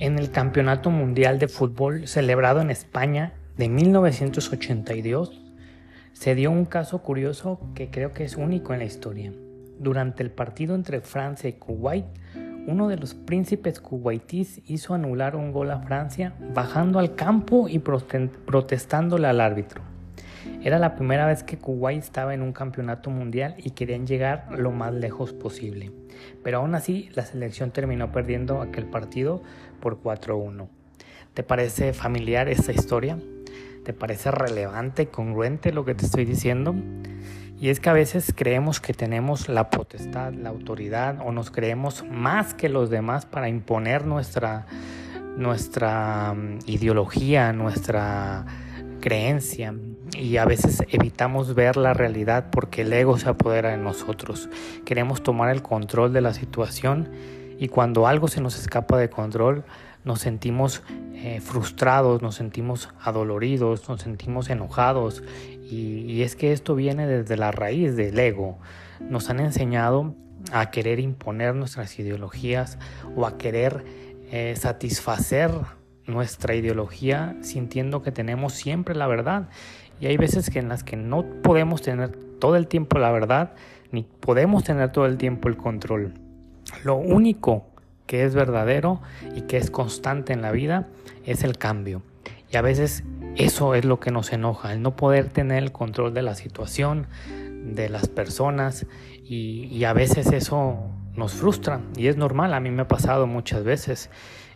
En el Campeonato Mundial de Fútbol celebrado en España de 1982, se dio un caso curioso que creo que es único en la historia. Durante el partido entre Francia y Kuwait, uno de los príncipes kuwaitíes hizo anular un gol a Francia bajando al campo y protestándole al árbitro. Era la primera vez que Kuwait estaba en un campeonato mundial y querían llegar lo más lejos posible. Pero aún así, la selección terminó perdiendo aquel partido por 4-1. ¿Te parece familiar esta historia? ¿Te parece relevante, congruente lo que te estoy diciendo? Y es que a veces creemos que tenemos la potestad, la autoridad o nos creemos más que los demás para imponer nuestra, nuestra mm, ideología, nuestra creencia y a veces evitamos ver la realidad porque el ego se apodera de nosotros. Queremos tomar el control de la situación y cuando algo se nos escapa de control nos sentimos eh, frustrados, nos sentimos adoloridos, nos sentimos enojados y, es que esto viene desde la raíz del ego. Nos han enseñado a querer imponer nuestras ideologías o a querer eh, satisfacer nuestra ideología sintiendo que tenemos siempre la verdad. Y hay veces que en las que no podemos tener todo el tiempo la verdad, ni podemos tener todo el tiempo el control. Lo único que es verdadero y que es constante en la vida es el cambio. Y a veces eso es lo que nos enoja, el no poder tener el control de la situación, de las personas y, y a veces eso nos frustra y es normal, a mí me ha pasado muchas veces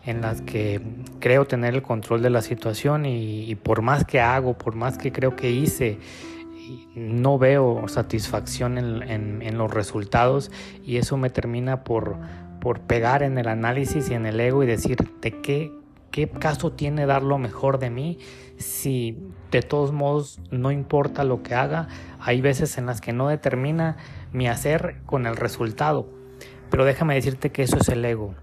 en las que creo tener el control de la situación y, por más que hago, por más que creo que hice, no veo satisfacción en, los resultados y eso me termina por, pegar en el análisis y en el ego y decir de qué caso tiene dar lo mejor de mí si de todos modos no importa lo que haga, hay veces en las que no determina mi hacer con el resultado. Pero déjame decirte que eso es el ego.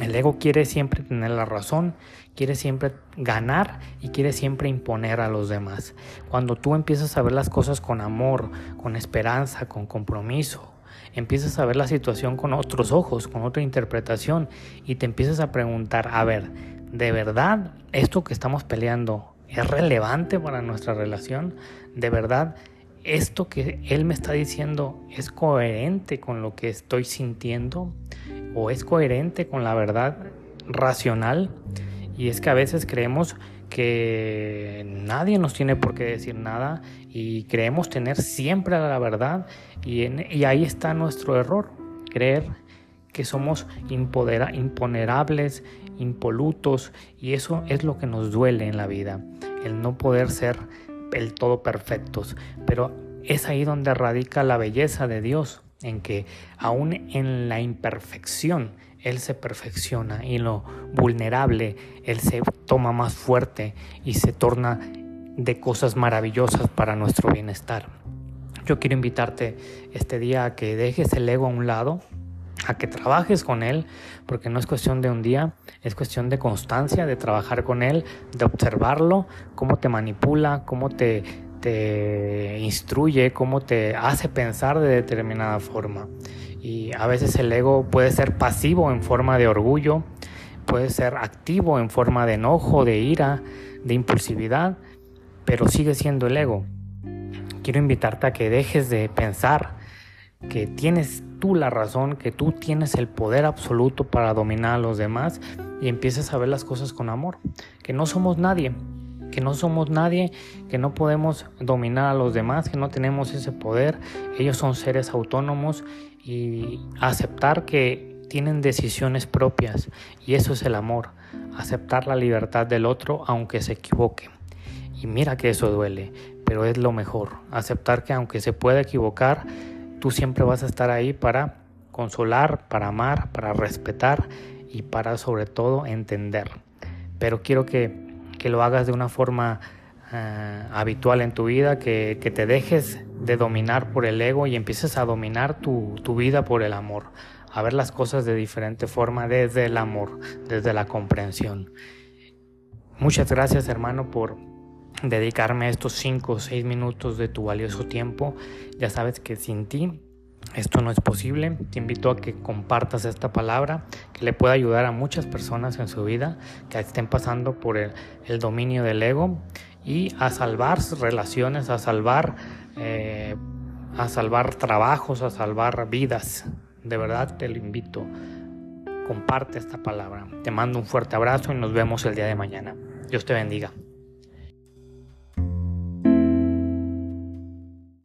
El ego quiere siempre tener la razón, quiere siempre ganar y quiere siempre imponer a los demás. Cuando tú empiezas a ver las cosas con amor, con esperanza, con compromiso, empiezas a ver la situación con otros ojos, con otra interpretación y te empiezas a preguntar, a ver, ¿de verdad esto que estamos peleando es relevante para nuestra relación? ¿De verdad esto que él me está diciendo es coherente con lo que estoy sintiendo? O es coherente con la verdad racional. Y es que a veces creemos que nadie nos tiene por qué decir nada y creemos tener siempre la verdad y, y ahí está nuestro error, creer que somos imponerables, impolutos y eso es lo que nos duele en la vida, el no poder ser el todo perfectos, pero es ahí donde radica la belleza de Dios, en que aún en la imperfección Él se perfecciona y en lo vulnerable Él se toma más fuerte y se torna de cosas maravillosas para nuestro bienestar. Yo quiero invitarte este día a que dejes el ego a un lado, a que trabajes con él, porque no es cuestión de un día, es cuestión de constancia, de trabajar con él, de observarlo, cómo te manipula, cómo te te instruye, cómo te hace pensar de determinada forma. Y a veces el ego puede ser pasivo en forma de orgullo, puede ser activo en forma de enojo, de ira, de impulsividad, pero sigue siendo el ego. Quiero invitarte a que dejes de pensar que tienes tú la razón, que tú tienes el poder absoluto para dominar a los demás y empieces a ver las cosas con amor, que no somos nadie, que no somos nadie, que no podemos dominar a los demás, que no tenemos ese poder. Ellos son seres autónomos y aceptar que tienen decisiones propias y eso es el amor, aceptar la libertad del otro aunque se equivoque. Y mira que eso duele, pero es lo mejor, aceptar que aunque se pueda equivocar, tú siempre vas a estar ahí para consolar, para amar, para respetar y para sobre todo entender. Pero quiero que que lo hagas de una forma eh, habitual en tu vida, que, te dejes de dominar por el ego y empieces a dominar tu, tu vida por el amor, a ver las cosas de diferente forma desde el amor, desde la comprensión. Muchas gracias hermano por dedicarme estos 5 o 6 minutos de tu valioso tiempo. Ya sabes que sin ti esto no es posible. Te invito a que compartas esta palabra, que le pueda ayudar a muchas personas en su vida que estén pasando por el, dominio del ego y a salvar relaciones, a salvar, eh, a salvar trabajos, a salvar vidas. De verdad te lo invito. Comparte esta palabra. Te mando un fuerte abrazo y nos vemos el día de mañana. Dios te bendiga.